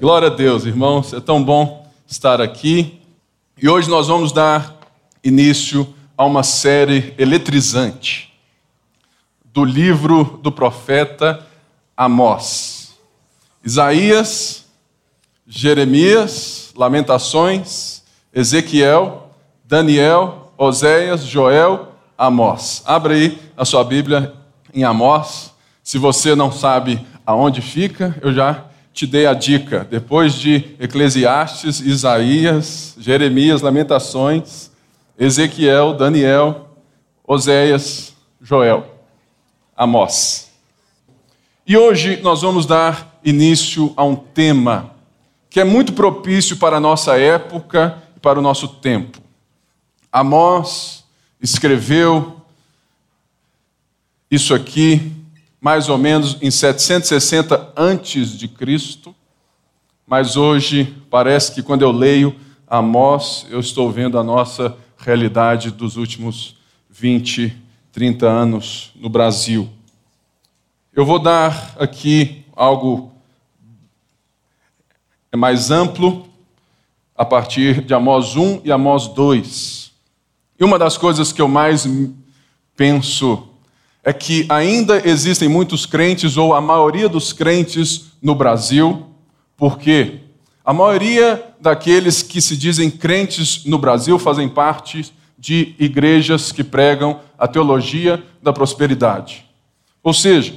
Glória a Deus, irmãos, é tão bom estar aqui. E hoje nós vamos dar início a uma série eletrizante do livro do profeta Amós. Isaías, Jeremias, Lamentações, Ezequiel, Daniel, Oséias, Joel, Amós. Abra aí a sua Bíblia em Amós. Se você não sabe aonde fica, eu já te dei a dica. Depois de Eclesiastes, Isaías, Jeremias, Lamentações, Ezequiel, Daniel, Oséias, Joel, Amós. E hoje nós vamos dar início a um tema que é muito propício para a nossa época e para o nosso tempo. Amós escreveu isso aqui mais ou menos em 760 antes de Cristo, mas hoje parece que quando eu leio Amós, eu estou vendo a nossa realidade dos últimos 20, 30 anos no Brasil. Eu vou dar aqui algo mais amplo a partir de Amós 1 e Amós 2. E uma das coisas que eu mais penso é que ainda existem muitos crentes, ou a maioria dos crentes no Brasil, porque a maioria daqueles que se dizem crentes no Brasil fazem parte de igrejas que pregam a teologia da prosperidade. Ou seja,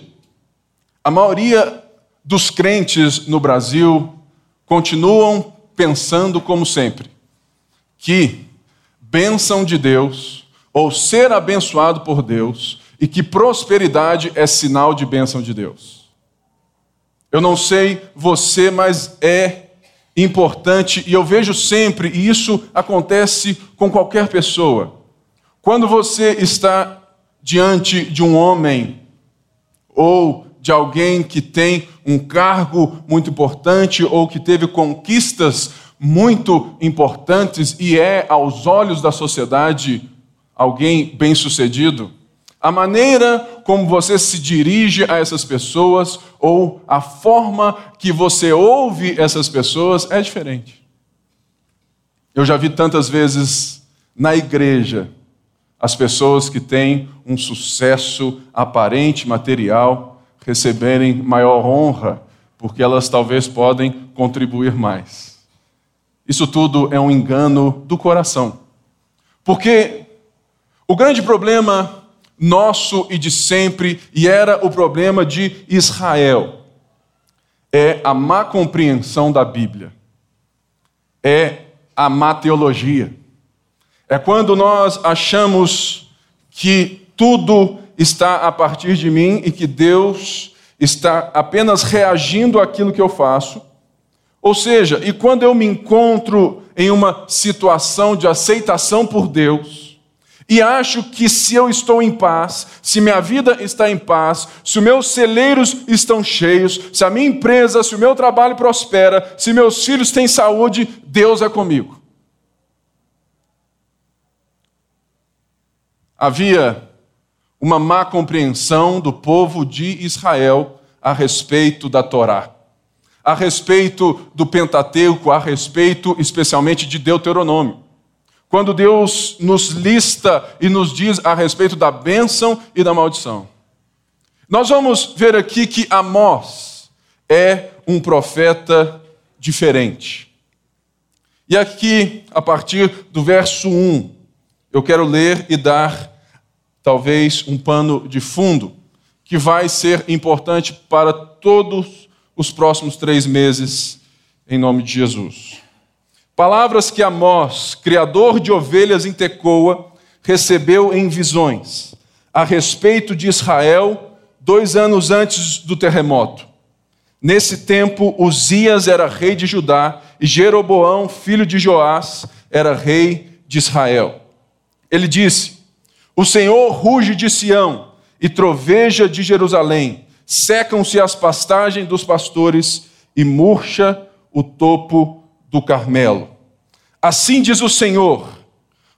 a maioria dos crentes no Brasil continuam pensando como sempre, que bênção de Deus, ou ser abençoado por Deus, e que prosperidade é sinal de bênção de Deus. Eu não sei você, mas é importante e eu vejo sempre, e isso acontece com qualquer pessoa. Quando você está diante de um homem ou de alguém que tem um cargo muito importante ou que teve conquistas muito importantes e é, aos olhos da sociedade, alguém bem-sucedido, a maneira como você se dirige a essas pessoas ou a forma que você ouve essas pessoas é diferente. Eu já vi tantas vezes na igreja as pessoas que têm um sucesso aparente material receberem maior honra, porque elas talvez podem contribuir mais. Isso tudo é um engano do coração. Porque o grande problema nosso e de sempre, e era o problema de Israel. É a má compreensão da Bíblia, é a má teologia. É quando nós achamos que tudo está a partir de mim e que Deus está apenas reagindo àquilo que eu faço. Ou seja, e quando eu me encontro em uma situação de aceitação por Deus, e acho que se eu estou em paz, se minha vida está em paz, se os meus celeiros estão cheios, se a minha empresa, se o meu trabalho prospera, se meus filhos têm saúde, Deus é comigo. Havia uma má compreensão do povo de Israel a respeito da Torá, a respeito do Pentateuco, a respeito especialmente de Deuteronômio quando Deus nos lista e nos diz a respeito da bênção e da maldição. Nós vamos ver aqui que Amós é um profeta diferente. E aqui, a partir do verso 1, eu quero ler e dar talvez um pano de fundo que vai ser importante para todos os próximos três meses, em nome de Jesus. Palavras que Amós, criador de ovelhas em Tecoa, recebeu em visões a respeito de Israel dois anos antes do terremoto. Nesse tempo, Uzias era rei de Judá e Jeroboão, filho de Joás, era rei de Israel. Ele disse: O Senhor ruge de Sião e troveja de Jerusalém, secam-se as pastagens dos pastores e murcha o topo do Carmelo. Assim diz o Senhor: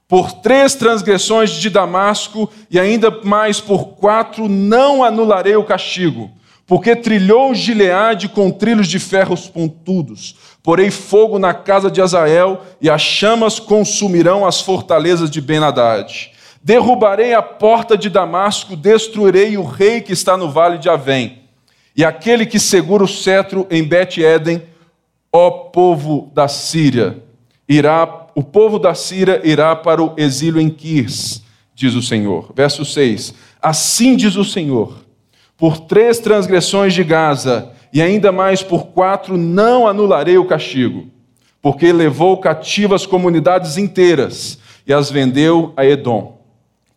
por três transgressões de Damasco e ainda mais por quatro, não anularei o castigo, porque trilhou Gileade com trilhos de ferros pontudos. Porei fogo na casa de Azael, e as chamas consumirão as fortalezas de Ben-Hadad. Derrubarei a porta de Damasco, destruirei o rei que está no vale de Avém, e aquele que segura o cetro em Bet-Eden, ó povo da Síria, irá, o povo da Síria irá para o exílio em Quis, diz o Senhor. Verso 6: Assim diz o Senhor por três transgressões de Gaza, e ainda mais por quatro, não anularei o castigo, porque levou cativas comunidades inteiras e as vendeu a Edom.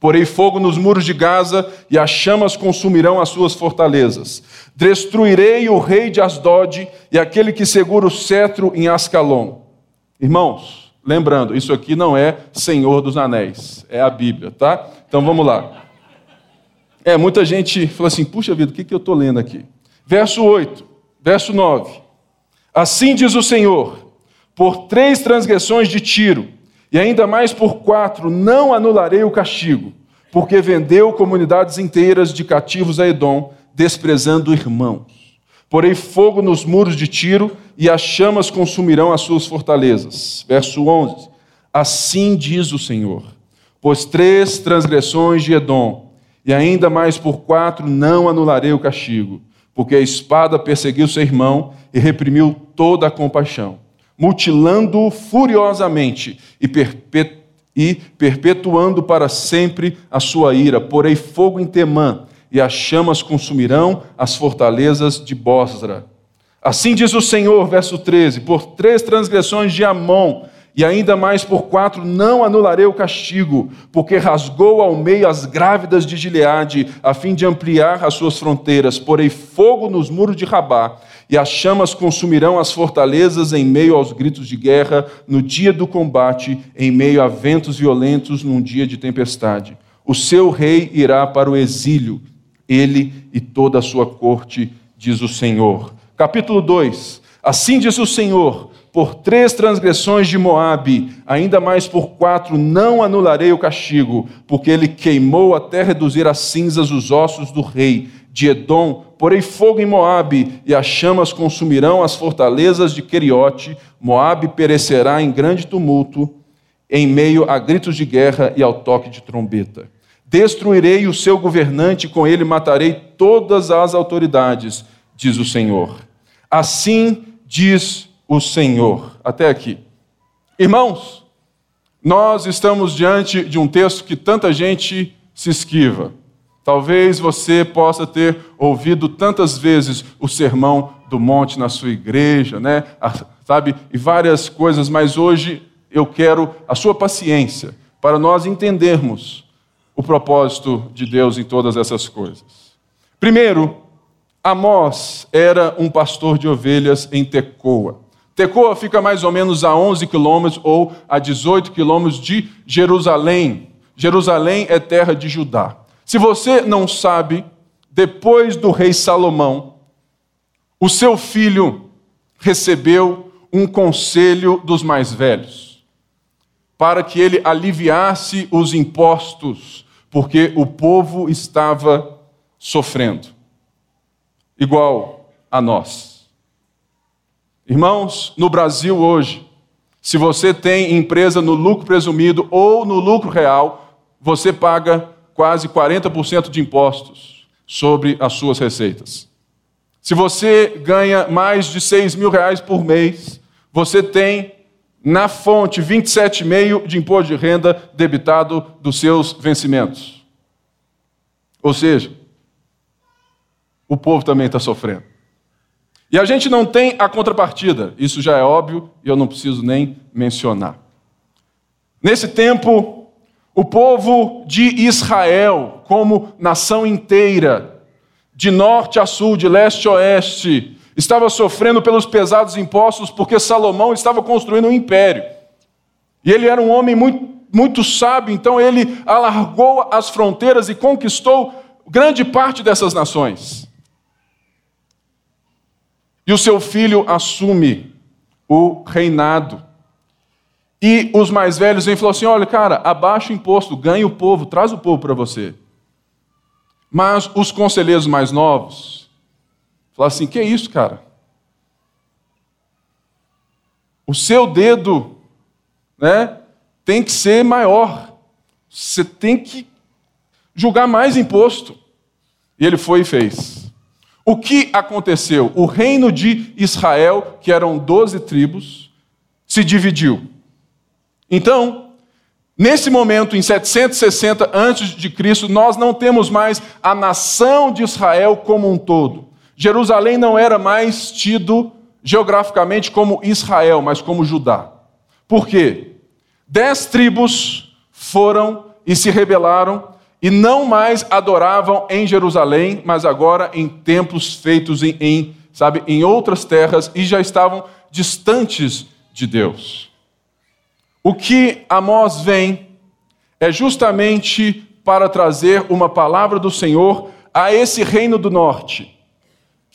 Porei fogo nos muros de Gaza e as chamas consumirão as suas fortalezas. Destruirei o rei de Asdod e aquele que segura o cetro em Ascalon. Irmãos, lembrando, isso aqui não é Senhor dos Anéis, é a Bíblia, tá? Então vamos lá. É, muita gente fala assim: puxa vida, o que, que eu estou lendo aqui? Verso 8, verso 9. Assim diz o Senhor: por três transgressões de Tiro, e ainda mais por quatro, não anularei o castigo, porque vendeu comunidades inteiras de cativos a Edom, desprezando irmãos. Porei fogo nos muros de Tiro, e as chamas consumirão as suas fortalezas. Verso 11: Assim diz o Senhor: pois três transgressões de Edom, e ainda mais por quatro não anularei o castigo, porque a espada perseguiu seu irmão e reprimiu toda a compaixão, mutilando-o furiosamente e, perpetu e perpetuando para sempre a sua ira. Porei fogo em Temã, e as chamas consumirão as fortalezas de Bosra. Assim diz o Senhor, verso 13: Por três transgressões de Amon, e ainda mais por quatro, não anularei o castigo, porque rasgou ao meio as grávidas de Gileade, a fim de ampliar as suas fronteiras. Porei fogo nos muros de Rabá, e as chamas consumirão as fortalezas em meio aos gritos de guerra, no dia do combate, em meio a ventos violentos, num dia de tempestade. O seu rei irá para o exílio, ele e toda a sua corte, diz o Senhor. Capítulo 2: Assim diz o Senhor por três transgressões de Moabe, ainda mais por quatro, não anularei o castigo, porque ele queimou até reduzir a cinzas os ossos do rei de Edom. Porei fogo em Moabe, e as chamas consumirão as fortalezas de Queriote. Moabe perecerá em grande tumulto, em meio a gritos de guerra e ao toque de trombeta. Destruirei o seu governante, com ele matarei todas as autoridades, diz o Senhor. Assim diz o Senhor. Até aqui. Irmãos, nós estamos diante de um texto que tanta gente se esquiva. Talvez você possa ter ouvido tantas vezes o sermão do monte na sua igreja, né? Sabe? E várias coisas, mas hoje eu quero a sua paciência para nós entendermos o propósito de Deus em todas essas coisas. Primeiro, Amós era um pastor de ovelhas em Tecoa. Tecoa fica mais ou menos a 11 quilômetros ou a 18 quilômetros de Jerusalém. Jerusalém é terra de Judá. Se você não sabe, depois do rei Salomão, o seu filho recebeu um conselho dos mais velhos, para que ele aliviasse os impostos, porque o povo estava sofrendo, igual a nós. Irmãos, no Brasil hoje, se você tem empresa no lucro presumido ou no lucro real, você paga quase 40% de impostos sobre as suas receitas. Se você ganha mais de 6 mil reais por mês, você tem na fonte 27,5% de imposto de renda debitado dos seus vencimentos. Ou seja, o povo também está sofrendo. E a gente não tem a contrapartida, isso já é óbvio e eu não preciso nem mencionar. Nesse tempo, o povo de Israel, como nação inteira, de norte a sul, de leste a oeste, estava sofrendo pelos pesados impostos porque Salomão estava construindo um império. E ele era um homem muito, muito sábio, então ele alargou as fronteiras e conquistou grande parte dessas nações. E o seu filho assume o reinado. E os mais velhos vêm e falam assim: olha, cara, abaixa o imposto, ganha o povo, traz o povo para você. Mas os conselheiros mais novos Falar assim: que isso, cara? O seu dedo, né, tem que ser maior. Você tem que julgar mais imposto. E ele foi e fez. O que aconteceu? O reino de Israel, que eram doze tribos, se dividiu. Então, nesse momento, em 760 a.C., nós não temos mais a nação de Israel como um todo. Jerusalém não era mais tido geograficamente como Israel, mas como Judá. Por quê? Dez tribos foram e se rebelaram e não mais adoravam em Jerusalém, mas agora em templos feitos em, em, sabe, em outras terras e já estavam distantes de Deus. O que Amós vem é justamente para trazer uma palavra do Senhor a esse reino do norte,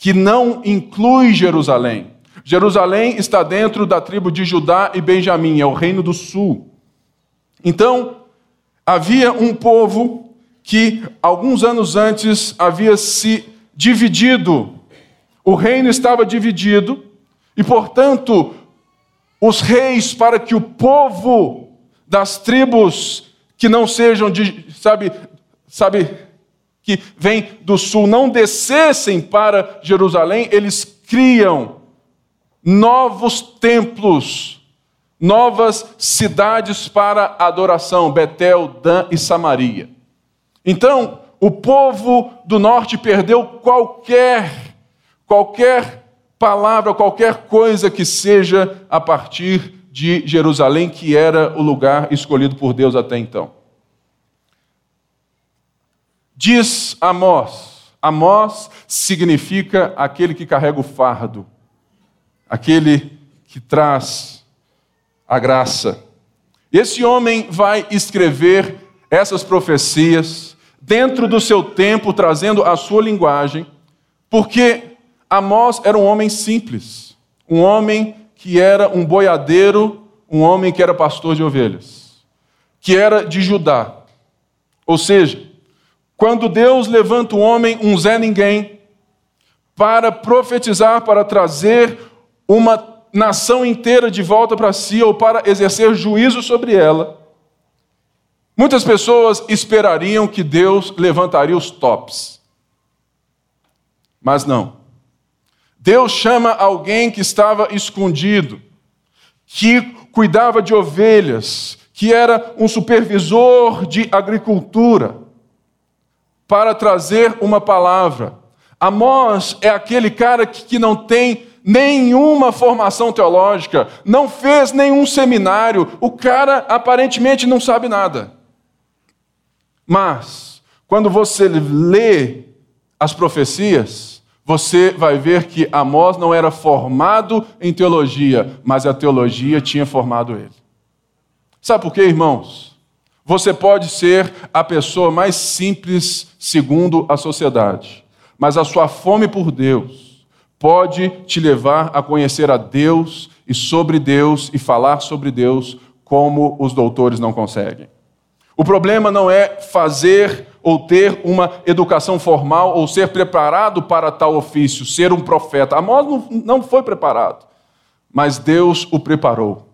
que não inclui Jerusalém. Jerusalém está dentro da tribo de Judá e Benjamim, é o reino do sul. Então, havia um povo que alguns anos antes havia se dividido. O reino estava dividido e, portanto, os reis para que o povo das tribos que não sejam de, sabe, sabe, que vem do sul não descessem para Jerusalém, eles criam novos templos, novas cidades para adoração, Betel, Dan e Samaria. Então, o povo do norte perdeu qualquer qualquer palavra, qualquer coisa que seja a partir de Jerusalém, que era o lugar escolhido por Deus até então. Diz Amós, Amós significa aquele que carrega o fardo, aquele que traz a graça. Esse homem vai escrever essas profecias dentro do seu tempo, trazendo a sua linguagem, porque Amós era um homem simples, um homem que era um boiadeiro, um homem que era pastor de ovelhas, que era de Judá. Ou seja, quando Deus levanta um homem, um Zé Ninguém, para profetizar, para trazer uma nação inteira de volta para si ou para exercer juízo sobre ela, muitas pessoas esperariam que Deus levantaria os tops. Mas não. Deus chama alguém que estava escondido, que cuidava de ovelhas, que era um supervisor de agricultura, para trazer uma palavra. Amós é aquele cara que não tem nenhuma formação teológica, não fez nenhum seminário, o cara aparentemente não sabe nada. Mas, quando você lê as profecias, você vai ver que Amós não era formado em teologia, mas a teologia tinha formado ele. Sabe por quê, irmãos? Você pode ser a pessoa mais simples segundo a sociedade, mas a sua fome por Deus pode te levar a conhecer a Deus e sobre Deus e falar sobre Deus como os doutores não conseguem. O problema não é fazer ou ter uma educação formal ou ser preparado para tal ofício, ser um profeta. Amós não foi preparado, mas Deus o preparou.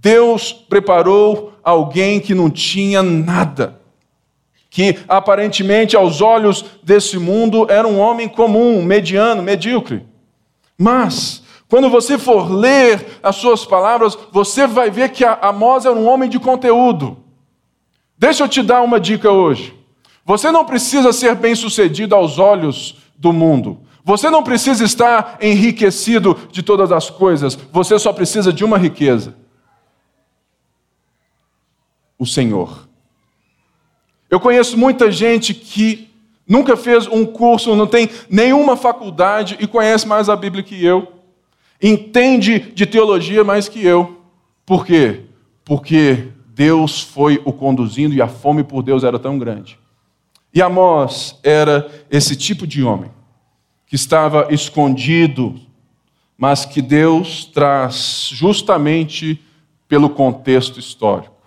Deus preparou alguém que não tinha nada, que aparentemente aos olhos desse mundo era um homem comum, mediano, medíocre. Mas, quando você for ler as suas palavras, você vai ver que Amós era um homem de conteúdo. Deixa eu te dar uma dica hoje. Você não precisa ser bem-sucedido aos olhos do mundo. Você não precisa estar enriquecido de todas as coisas. Você só precisa de uma riqueza: o Senhor. Eu conheço muita gente que nunca fez um curso, não tem nenhuma faculdade e conhece mais a Bíblia que eu. Entende de teologia mais que eu. Por quê? Porque Deus foi o conduzindo e a fome por Deus era tão grande e Amós era esse tipo de homem que estava escondido, mas que Deus traz justamente pelo contexto histórico.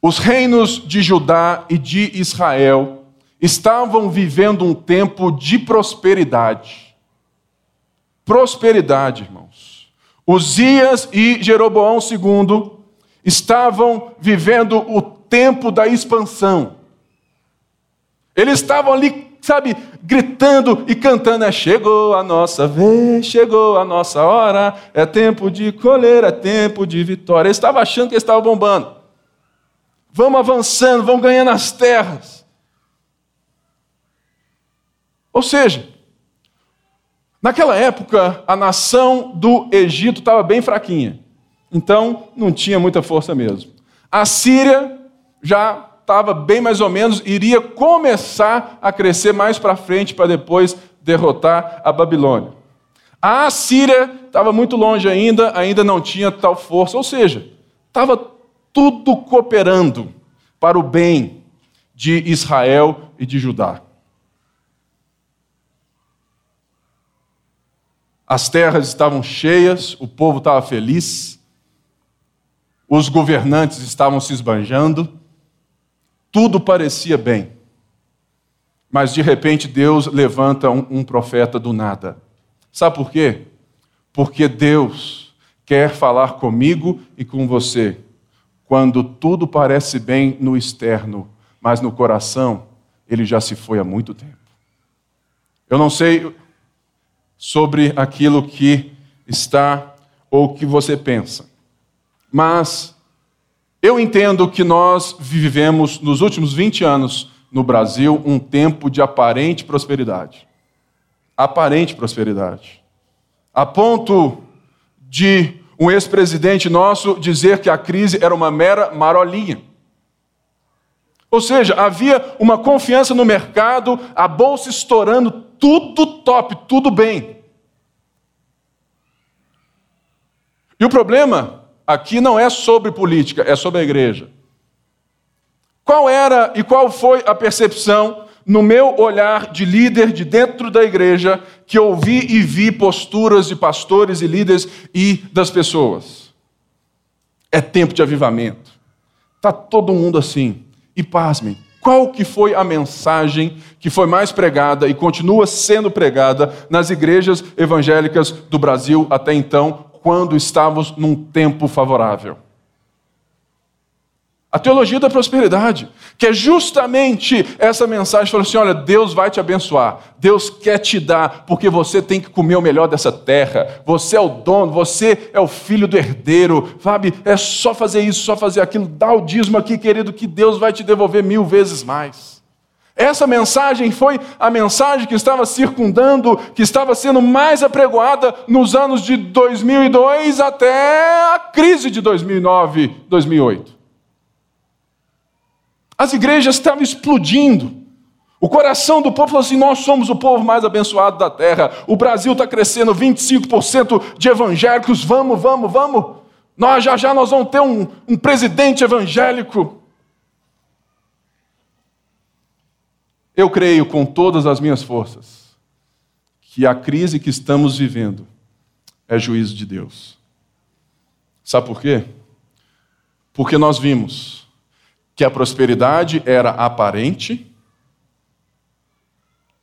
Os reinos de Judá e de Israel estavam vivendo um tempo de prosperidade. Prosperidade, irmãos. Uzias e Jeroboão II estavam vivendo o tempo da expansão. Eles estavam ali, sabe, gritando e cantando: é, chegou a nossa vez, chegou a nossa hora, é tempo de colher, é tempo de vitória. Eles estavam achando que eles estavam bombando. Vamos avançando, vamos ganhando as terras. Ou seja, naquela época, a nação do Egito estava bem fraquinha. Então, não tinha muita força mesmo. A Síria já estava bem mais ou menos, iria começar a crescer mais para frente para depois derrotar a Babilônia. A Síria estava muito longe ainda, ainda não tinha tal força, ou seja, estava tudo cooperando para o bem de Israel e de Judá. As terras estavam cheias, o povo estava feliz, os governantes estavam se esbanjando, tudo parecia bem. Mas de repente Deus levanta um, um profeta do nada. Sabe por quê? Porque Deus quer falar comigo e com você quando tudo parece bem no externo, mas no coração ele já se foi há muito tempo. Eu não sei sobre aquilo que está ou que você pensa, mas eu entendo que nós vivemos nos últimos 20 anos no Brasil um tempo de aparente prosperidade. Aparente prosperidade. A ponto de um ex-presidente nosso dizer que a crise era uma mera marolinha. Ou seja, havia uma confiança no mercado, a bolsa estourando, tudo top, tudo bem. E o problema aqui não é sobre política, é sobre a igreja. Qual era e qual foi a percepção no meu olhar de líder de dentro da igreja que ouvi e vi posturas de pastores e líderes e das pessoas? É tempo de avivamento. Está todo mundo assim. E pasmem, qual que foi a mensagem que foi mais pregada e continua sendo pregada nas igrejas evangélicas do Brasil até então, quando estávamos num tempo favorável. A teologia da prosperidade, que é justamente essa mensagem, falou assim: olha, Deus vai te abençoar, Deus quer te dar, porque você tem que comer o melhor dessa terra, você é o dono, você é o filho do herdeiro, sabe? É só fazer isso, só fazer aquilo, dá o dízimo aqui, querido, que Deus vai te devolver mil vezes mais. Essa mensagem foi a mensagem que estava circundando, que estava sendo mais apregoada nos anos de 2002 até a crise de 2009, 2008. As igrejas estavam explodindo. O coração do povo falou assim: nós somos o povo mais abençoado da terra. O Brasil está crescendo 25% de evangélicos. Vamos, vamos, vamos. Nós já já nós vamos ter um, um presidente evangélico. Eu creio com todas as minhas forças que a crise que estamos vivendo é juízo de Deus. Sabe por quê? Porque nós vimos que a prosperidade era aparente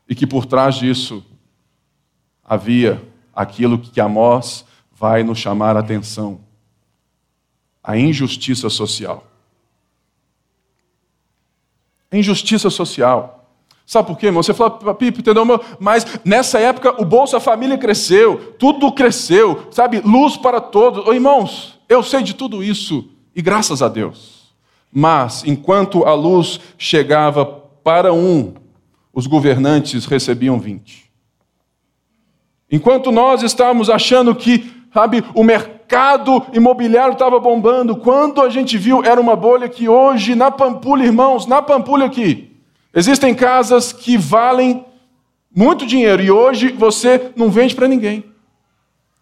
e que por trás disso havia aquilo que Amós vai nos chamar a atenção: a injustiça social. Injustiça social. Sabe por quê, irmão? Você fala, Pipo, entendeu? Mas nessa época o Bolsa Família cresceu, tudo cresceu, sabe? Luz para todos. Oh, irmãos, eu sei de tudo isso, e graças a Deus. Mas, enquanto a luz chegava para um, os governantes recebiam 20. Enquanto nós estávamos achando que, sabe, o mercado imobiliário estava bombando, quando a gente viu, era uma bolha que hoje, na Pampulha, irmãos, na Pampulha aqui, Existem casas que valem muito dinheiro e hoje você não vende para ninguém.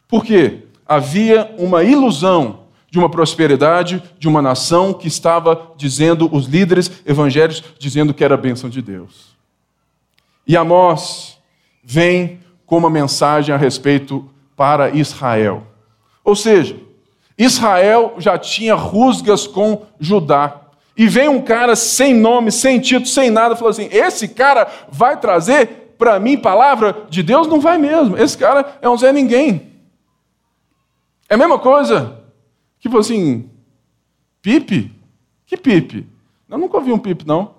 Por quê? Havia uma ilusão de uma prosperidade de uma nação que estava dizendo, os líderes evangélicos dizendo que era a bênção de Deus. E Amós vem com uma mensagem a respeito para Israel. Ou seja, Israel já tinha rusgas com Judá. e vem um cara sem nome, sem título, sem nada, falou assim: esse cara vai trazer para mim palavra de Deus? Não vai mesmo. Esse cara é um Zé Ninguém. É a mesma coisa que assim: Pipe? Que Pipe? Eu nunca ouvi um Pipe, não.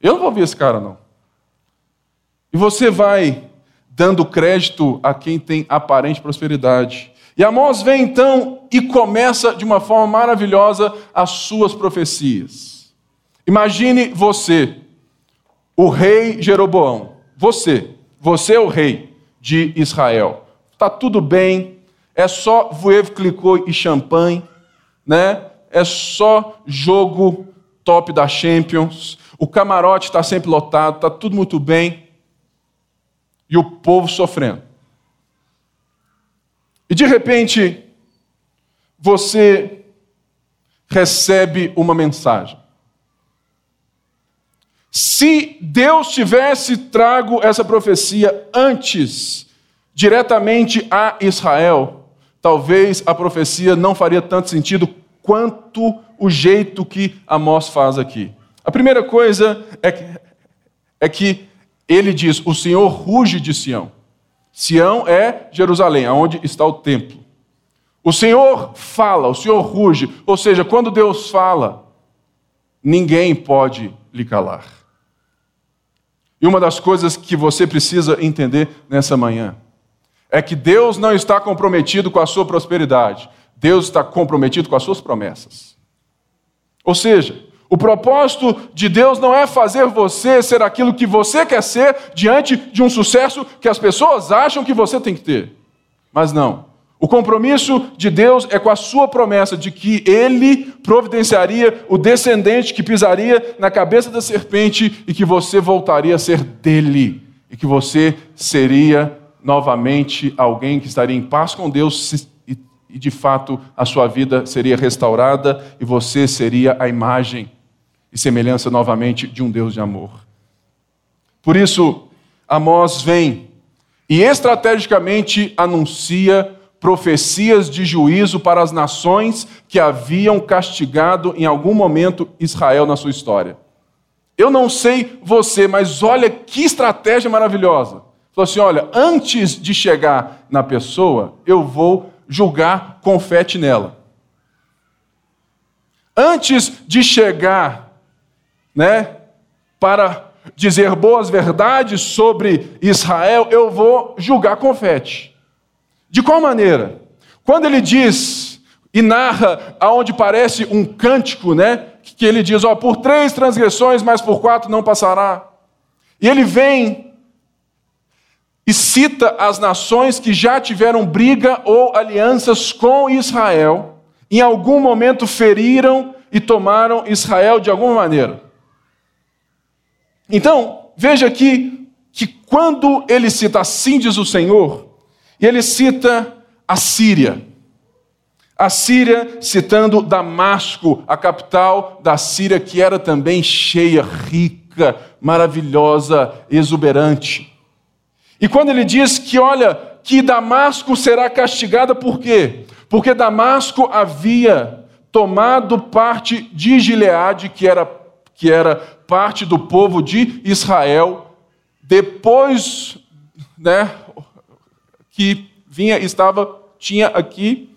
Eu não vou ouvir esse cara, não. E você vai dando crédito a quem tem aparente prosperidade. E Amós vem então e começa de uma forma maravilhosa as suas profecias. Imagine você, o rei Jeroboão. Você, você é o rei de Israel. Está tudo bem, é só voevo, clicou e champanhe, né? É só jogo top da Champions. O camarote está sempre lotado, está tudo muito bem. E o povo sofrendo. E de repente, você recebe uma mensagem. Se Deus tivesse trago essa profecia antes, diretamente a Israel, talvez a profecia não faria tanto sentido quanto o jeito que Amós faz aqui. A primeira coisa é que, é que ele diz: O Senhor ruge de Sião. Sião é Jerusalém, aonde está o templo. O Senhor fala, o Senhor ruge, ou seja, quando Deus fala, ninguém pode lhe calar. E uma das coisas que você precisa entender nessa manhã é que Deus não está comprometido com a sua prosperidade, Deus está comprometido com as suas promessas. Ou seja, o propósito de Deus não é fazer você ser aquilo que você quer ser diante de um sucesso que as pessoas acham que você tem que ter. Mas não. O compromisso de Deus é com a sua promessa de que ele providenciaria o descendente que pisaria na cabeça da serpente e que você voltaria a ser dele. E que você seria novamente alguém que estaria em paz com Deus e de fato a sua vida seria restaurada e você seria a imagem e semelhança novamente de um Deus de amor. Por isso, Amós vem e estrategicamente anuncia profecias de juízo para as nações que haviam castigado em algum momento Israel na sua história. Eu não sei você, mas olha que estratégia maravilhosa. Falou assim: olha, antes de chegar na pessoa, eu vou julgar confete nela. Antes de chegar né, para dizer boas verdades sobre Israel, eu vou julgar confete. De qual maneira? Quando ele diz e narra aonde parece um cântico, né, que ele diz, ó, por três transgressões, mas por quatro não passará. E ele vem e cita as nações que já tiveram briga ou alianças com Israel, em algum momento feriram e tomaram Israel de alguma maneira. Então, veja aqui que quando ele cita assim diz o Senhor, ele cita a Síria. A Síria citando Damasco, a capital da Síria, que era também cheia, rica, maravilhosa, exuberante. E quando ele diz que, olha, que Damasco será castigada por quê? Porque Damasco havia tomado parte de Gileade, que era, que era parte do povo de Israel, depois né, que vinha, estava, tinha aqui,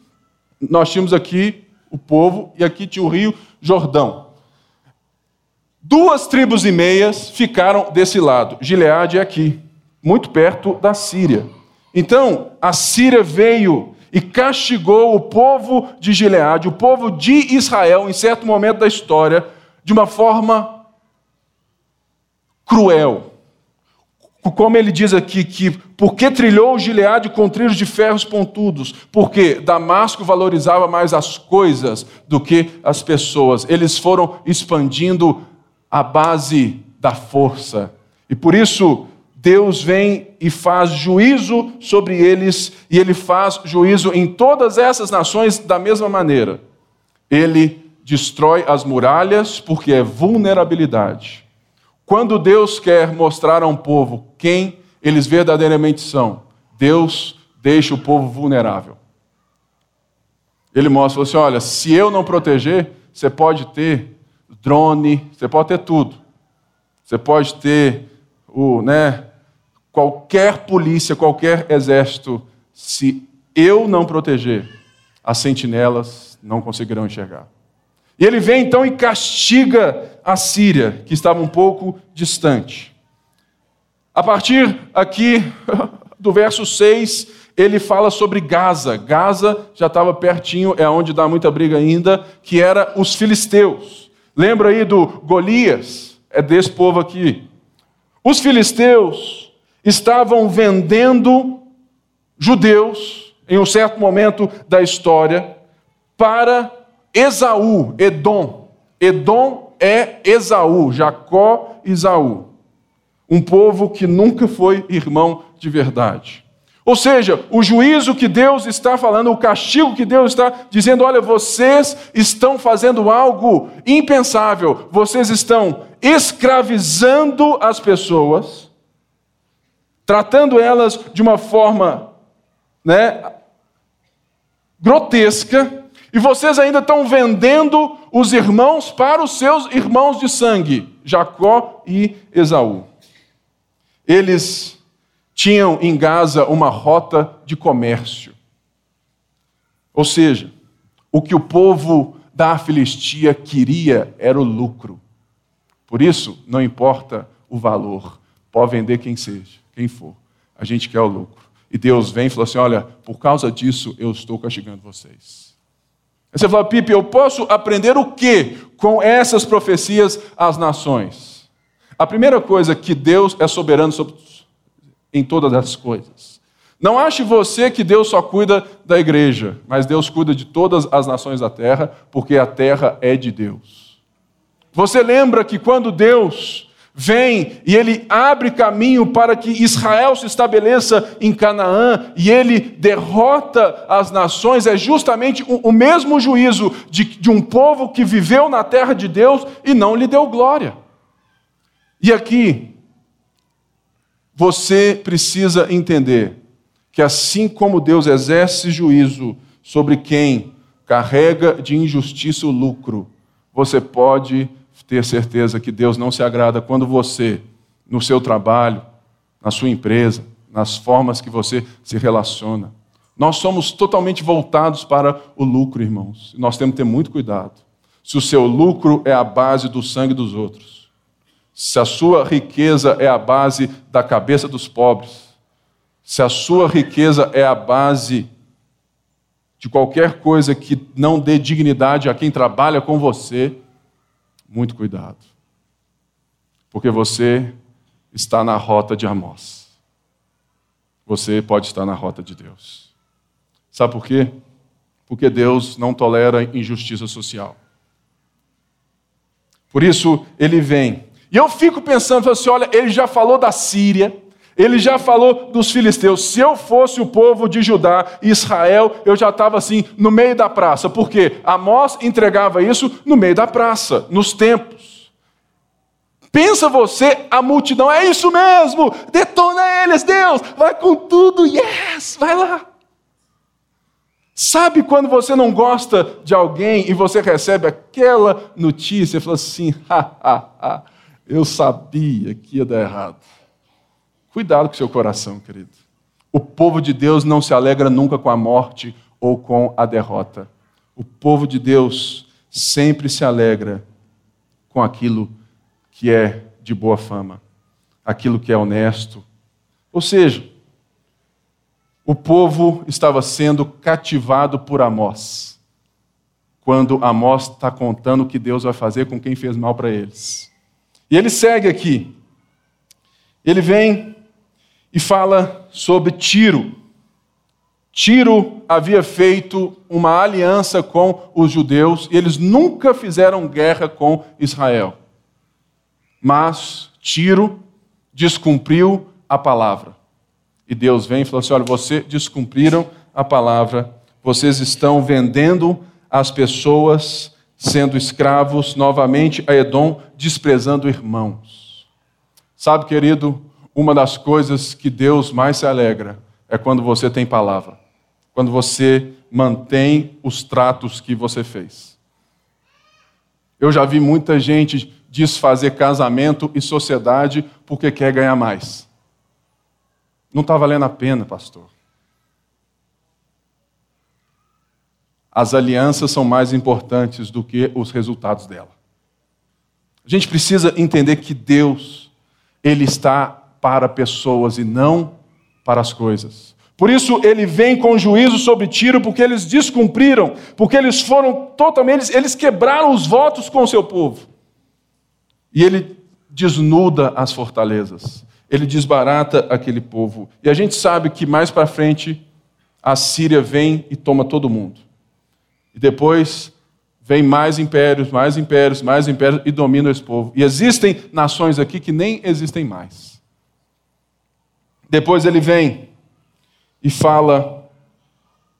nós tínhamos aqui o povo e aqui tinha o rio Jordão. Duas tribos e meias ficaram desse lado. Gileade é aqui, muito perto da Síria. Então, a Síria veio e castigou o povo de Gileade, o povo de Israel, em certo momento da história, de uma forma cruel. Como ele diz aqui, que porque trilhou Gileade com trilhos de ferros pontudos? Porque Damasco valorizava mais as coisas do que as pessoas. Eles foram expandindo a base da força. E por isso, Deus vem e faz juízo sobre eles, e ele faz juízo em todas essas nações da mesma maneira. Ele destrói as muralhas porque é vulnerabilidade. Quando Deus quer mostrar a um povo quem eles verdadeiramente são, Deus deixa o povo vulnerável. Ele mostra assim: olha, se eu não proteger, você pode ter drone, você pode ter tudo. Você pode ter o, né, qualquer polícia, qualquer exército, se eu não proteger, as sentinelas não conseguirão enxergar. E ele vem então e castiga a Síria, que estava um pouco distante. A partir aqui do verso 6, ele fala sobre Gaza. Gaza já estava pertinho, é onde dá muita briga ainda, que era os filisteus. Lembra aí do Golias? É desse povo aqui. Os filisteus estavam vendendo judeus em um certo momento da história para Esaú, Edom. Edom é Esaú, Jacó Esaú. Um povo que nunca foi irmão de verdade. Ou seja, o juízo que Deus está falando, o castigo que Deus está dizendo: olha, vocês estão fazendo algo impensável, vocês estão escravizando as pessoas, tratando elas de uma forma né, grotesca, e vocês ainda estão vendendo os irmãos para os seus irmãos de sangue, Jacó e Esaú. Eles tinham em Gaza uma rota de comércio. Ou seja, o que o povo da Filistia queria era o lucro. Por isso, não importa o valor, pode vender quem seja, quem for. A gente quer o lucro. E Deus vem e fala assim: olha, por causa disso eu estou castigando vocês. Aí você fala, Pipe, eu posso aprender o que com essas profecias às nações? A primeira coisa que Deus é soberano sobre, em todas as coisas. Não ache você que Deus só cuida da igreja, mas Deus cuida de todas as nações da terra, porque a terra é de Deus. Você lembra que quando Deus vem e ele abre caminho para que Israel se estabeleça em Canaã e ele derrota as nações, é justamente o, mesmo juízo de, de um povo que viveu na terra de Deus e não lhe deu glória. E aqui, você precisa entender que assim como Deus exerce juízo sobre quem carrega de injustiça o lucro, você pode ter certeza que Deus não se agrada quando você, no seu trabalho, na sua empresa, nas formas que você se relaciona. Nós somos totalmente voltados para o lucro, irmãos. Nós temos que ter muito cuidado. Se o seu lucro é a base do sangue dos outros, se a sua riqueza é a base da cabeça dos pobres, se a sua riqueza é a base de qualquer coisa que não dê dignidade a quem trabalha com você, muito cuidado. Porque você está na rota de Amós. Você pode estar na rota de Deus. Sabe por quê? Porque Deus não tolera injustiça social. Por isso ele vem. E eu fico pensando assim: olha, ele já falou da Síria, ele já falou dos filisteus. Se eu fosse o povo de Judá e Israel, eu já estava assim no meio da praça. Por quê? Amós entregava isso no meio da praça, nos templos. Pensa você, a multidão, é isso mesmo, detona eles, Deus, vai com tudo, yes, vai lá. Sabe quando você não gosta de alguém e você recebe aquela notícia e fala assim: ha, ha, ha, eu sabia que ia dar errado. Cuidado com seu coração, querido. O povo de Deus não se alegra nunca com a morte ou com a derrota. O povo de Deus sempre se alegra com aquilo que é de boa fama, aquilo que é honesto. Ou seja, o povo estava sendo cativado por Amós, quando Amós está contando o que Deus vai fazer com quem fez mal para eles. E ele segue aqui. Ele vem e fala sobre Tiro. Tiro havia feito uma aliança com os judeus e eles nunca fizeram guerra com Israel. Mas Tiro descumpriu a palavra. E Deus vem e falou assim: olha, vocês descumpriram a palavra, vocês estão vendendo as pessoas, sendo escravos novamente a Edom, desprezando irmãos. Sabe, querido, uma das coisas que Deus mais se alegra é quando você tem palavra, quando você mantém os tratos que você fez. Eu já vi muita gente desfazer casamento e sociedade porque quer ganhar mais. Não está valendo a pena, pastor. As alianças são mais importantes do que os resultados dela. A gente precisa entender que Deus, Ele está para pessoas e não para as coisas. Por isso ele vem com juízo sobre Tiro, porque eles descumpriram, porque eles foram totalmente, eles quebraram os votos com o seu povo. E ele desnuda as fortalezas, ele desbarata aquele povo. E a gente sabe que mais para frente a Síria vem e toma todo mundo. E depois vem mais impérios, mais impérios, mais impérios e domina esse povo. E existem nações aqui que nem existem mais. Depois ele vem e fala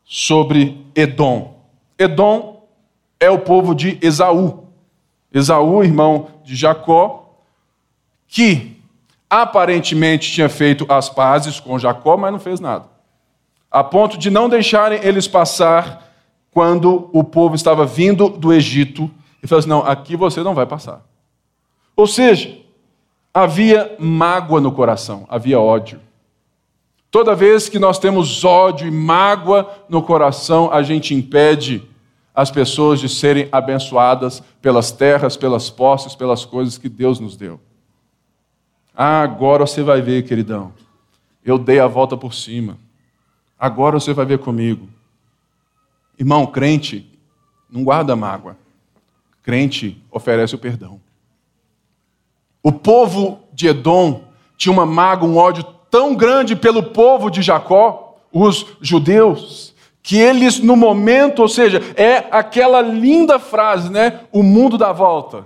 sobre Edom. Edom é o povo de Esaú. Esaú, irmão de Jacó, que aparentemente tinha feito as pazes com Jacó, mas não fez nada. A ponto de não deixarem eles passar quando o povo estava vindo do Egito e falou assim: não, aqui você não vai passar. Ou seja, havia mágoa no coração, havia ódio. Toda vez que nós temos ódio e mágoa no coração, a gente impede as pessoas de serem abençoadas pelas terras, pelas posses, pelas coisas que Deus nos deu. Ah, agora você vai ver, queridão. Eu dei a volta por cima. Agora você vai ver comigo. Irmão, crente não guarda mágoa. Crente oferece o perdão. O povo de Edom tinha uma mágoa, um ódio tão grande pelo povo de Jacó, os judeus, que eles no momento, ou seja, é aquela linda frase, né? O mundo dá volta.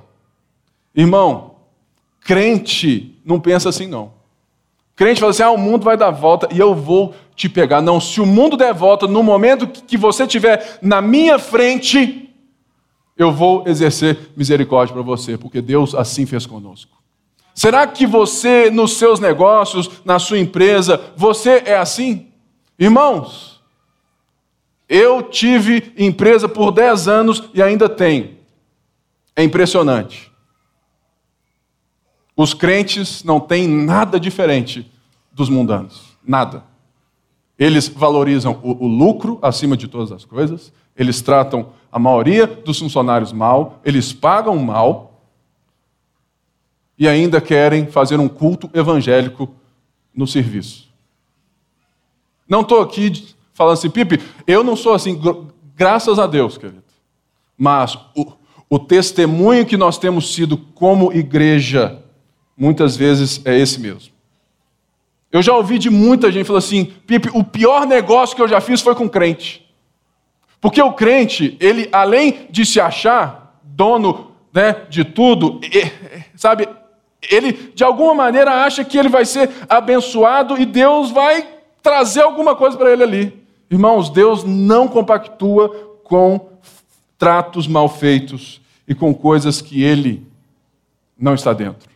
Irmão, crente não pensa assim não. Crente fala assim: ah, o mundo vai dar volta e eu vou te pegar. Não, se o mundo der volta, no momento que você estiver na minha frente, eu vou exercer misericórdia para você, porque Deus assim fez conosco. Será que você, nos seus negócios, na sua empresa, você é assim? Irmãos, eu tive empresa por 10 anos e ainda tenho. É impressionante. Os crentes não têm nada diferente dos mundanos. Nada. Eles valorizam o, o, lucro acima de todas as coisas, eles tratam a maioria dos funcionários mal, eles pagam mal, e ainda querem fazer um culto evangélico no serviço. Não estou aqui falando assim, Pipe, eu não sou assim, graças a Deus, querido. Mas o, o testemunho que nós temos sido como igreja, muitas vezes é esse mesmo. Eu já ouvi de muita gente falando assim, Pipe, o pior negócio que eu já fiz foi com crente. Porque o crente, ele além de se achar dono né, de tudo, sabe, ele de alguma maneira acha que ele vai ser abençoado e Deus vai trazer alguma coisa para ele ali. Irmãos, Deus não compactua com tratos mal feitos e com coisas que ele não está dentro.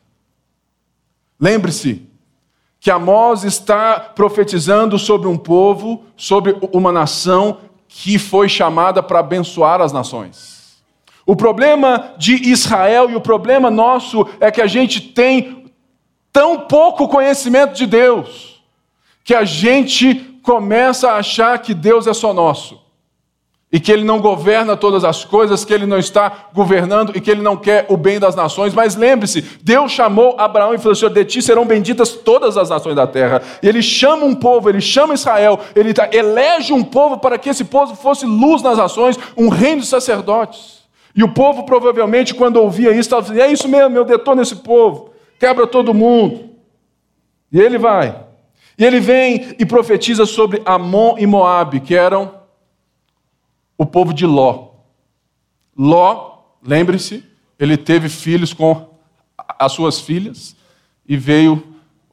Lembre-se que Amós está profetizando sobre um povo, sobre uma nação que foi chamada para abençoar as nações. O problema de Israel e o problema nosso é que a gente tem tão pouco conhecimento de Deus, que a gente começa a achar que Deus é só nosso. E que ele não governa todas as coisas, que ele não está governando e que ele não quer o bem das nações. Mas lembre-se, Deus chamou Abraão e falou assim: De ti serão benditas todas as nações da terra. E ele chama um povo, ele chama Israel, ele elege um povo para que esse povo fosse luz nas nações, um reino de sacerdotes. E o povo provavelmente, quando ouvia isso, estava dizendo: é isso mesmo, eu detono esse povo, quebra todo mundo. E ele vai. E ele vem e profetiza sobre Amon e Moabe, que eram o povo de Ló. Ló, lembre-se, ele teve filhos com as suas filhas, e veio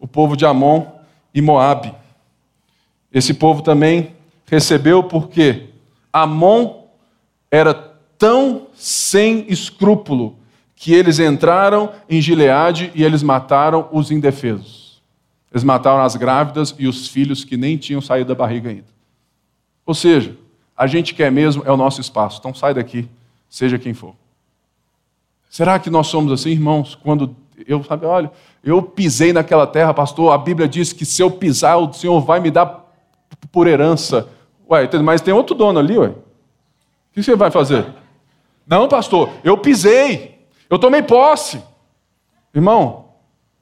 o povo de Amon e Moabe. Esse povo também recebeu porque Amon era tão sem escrúpulo que eles entraram em Gileade e eles mataram os indefesos. Eles mataram as grávidas e os filhos que nem tinham saído da barriga ainda. Ou seja, a gente quer mesmo é o nosso espaço. Então sai daqui, seja quem for. Será que nós somos assim, irmãos? Quando eu, sabe, olha, eu pisei naquela terra, pastor, a Bíblia diz que se eu pisar, o Senhor vai me dar por herança. Ué, mas tem outro dono ali, ué. O que você vai fazer? Não, pastor, eu pisei, eu tomei posse. Irmão,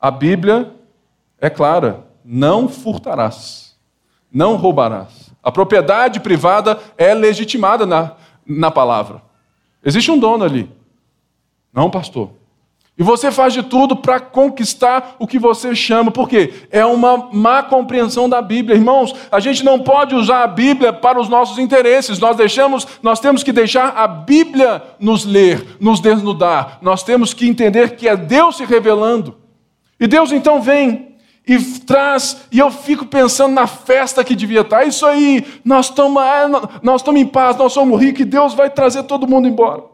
a Bíblia é clara: não furtarás, não roubarás. A propriedade privada é legitimada na, na palavra. Existe um dono ali. Não, pastor. E você faz de tudo para conquistar o que você chama, porque é uma má compreensão da Bíblia. Irmãos, a gente não pode usar a Bíblia para os nossos interesses. Nós deixamos, nós temos que deixar a Bíblia nos ler, nos desnudar. Nós temos que entender que é Deus se revelando. E Deus então vem e traz, e eu fico pensando na festa que devia estar. Isso aí, nós estamos, nós em paz, nós somos ricos e Deus vai trazer todo mundo embora.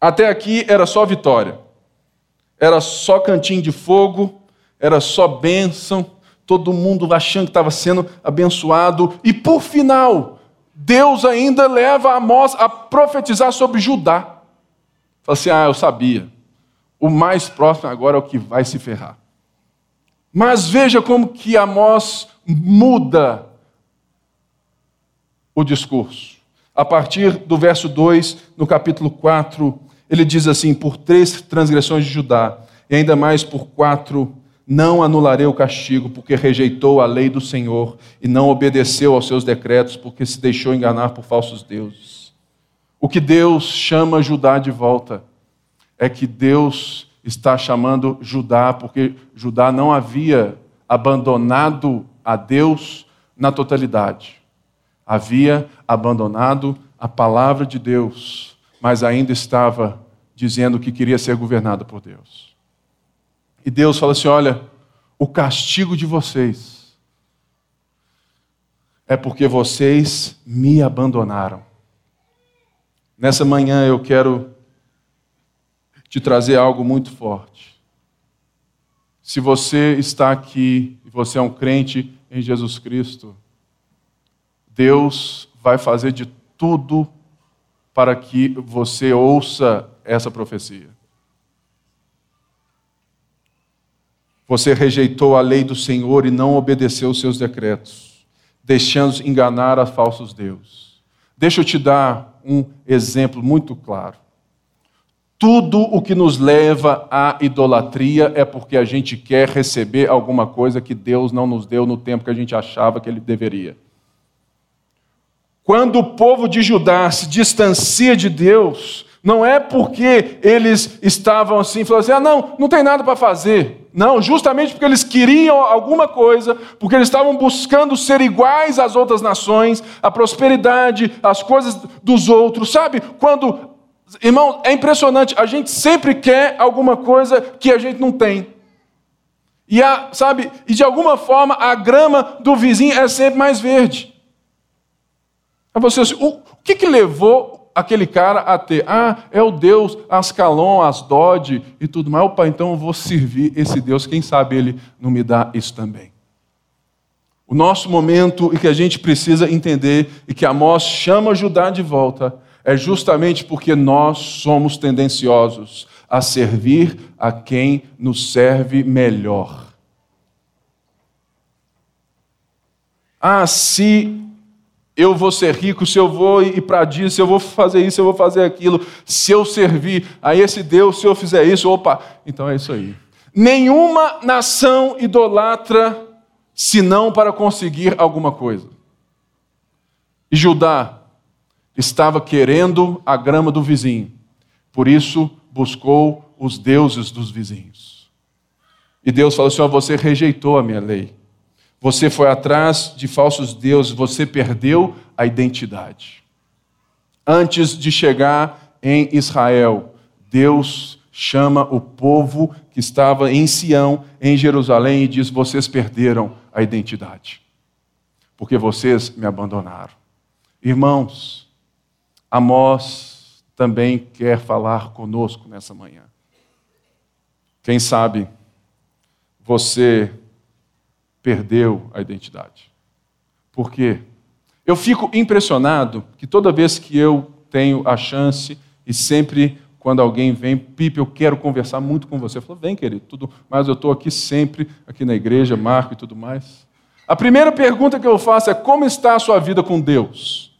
Até aqui era só vitória, era só cantinho de fogo, era só bênção, todo mundo achando que estava sendo abençoado, e por final, Deus ainda leva Amós a profetizar sobre Judá. Fala assim: ah, eu sabia, o mais próximo agora é o que vai se ferrar. Mas veja como que Amós muda o discurso. A partir do verso 2, no capítulo 4, ele diz assim: Por três transgressões de Judá, e ainda mais por quatro, não anularei o castigo, porque rejeitou a lei do Senhor e não obedeceu aos seus decretos, porque se deixou enganar por falsos deuses. O que Deus chama Judá de volta é que Deus está chamando Judá, porque Judá não havia abandonado a Deus na totalidade. Havia abandonado a palavra de Deus mas ainda estava dizendo que queria ser governado por Deus. E Deus fala assim: olha, o castigo de vocês é porque vocês me abandonaram. Nessa manhã eu quero te trazer algo muito forte. Se você está aqui e você é um crente em Jesus Cristo, Deus vai fazer de tudo para que você ouça essa profecia. Você rejeitou a lei do Senhor e não obedeceu os seus decretos, deixando enganar a falsos deuses. Deixa eu te dar um exemplo muito claro. Tudo o que nos leva à idolatria é porque a gente quer receber alguma coisa que Deus não nos deu no tempo que a gente achava que Ele deveria. Quando o povo de Judá se distancia de Deus, não é porque eles estavam assim, falando assim, ah, não, não tem nada para fazer. Não, justamente porque eles queriam alguma coisa, porque eles estavam buscando ser iguais às outras nações, a prosperidade, as coisas dos outros. Sabe, quando, irmão, é impressionante, a gente sempre quer alguma coisa que a gente não tem. E, a, sabe, e de alguma forma a grama do vizinho é sempre mais verde. Aí você assim, o que, que levou aquele cara a ter? Ah, é o Deus Ascalon, Asdod e tudo mais. Opa, então eu vou servir esse Deus, quem sabe ele não me dá isso também. O nosso momento e que a gente precisa entender e que Amós chama Judá de volta é justamente porque nós somos tendenciosos a servir a quem nos serve melhor. Ah, se eu vou ser rico, se eu vou ir para disso, se eu vou fazer isso, se eu vou fazer aquilo, se eu servir a esse Deus, se eu fizer isso, opa, então é isso aí. Nenhuma nação idolatra senão para conseguir alguma coisa. E Judá estava querendo a grama do vizinho, por isso buscou os deuses dos vizinhos. E Deus falou assim: você rejeitou a minha lei. Você foi atrás de falsos deuses, você perdeu a identidade. Antes de chegar em Israel, Deus chama o povo que estava em Sião, em Jerusalém, e diz: Vocês perderam a identidade, porque vocês me abandonaram. Irmãos, Amós também quer falar conosco nessa manhã. Quem sabe você perdeu a identidade. Por quê? Eu fico impressionado que toda vez que eu tenho a chance e sempre quando alguém vem, Pipe, eu quero conversar muito com você. Eu falo, vem, querido, tudo, mas eu estou aqui sempre, aqui na igreja, Marco e tudo mais. A primeira pergunta que eu faço é: como está a sua vida com Deus?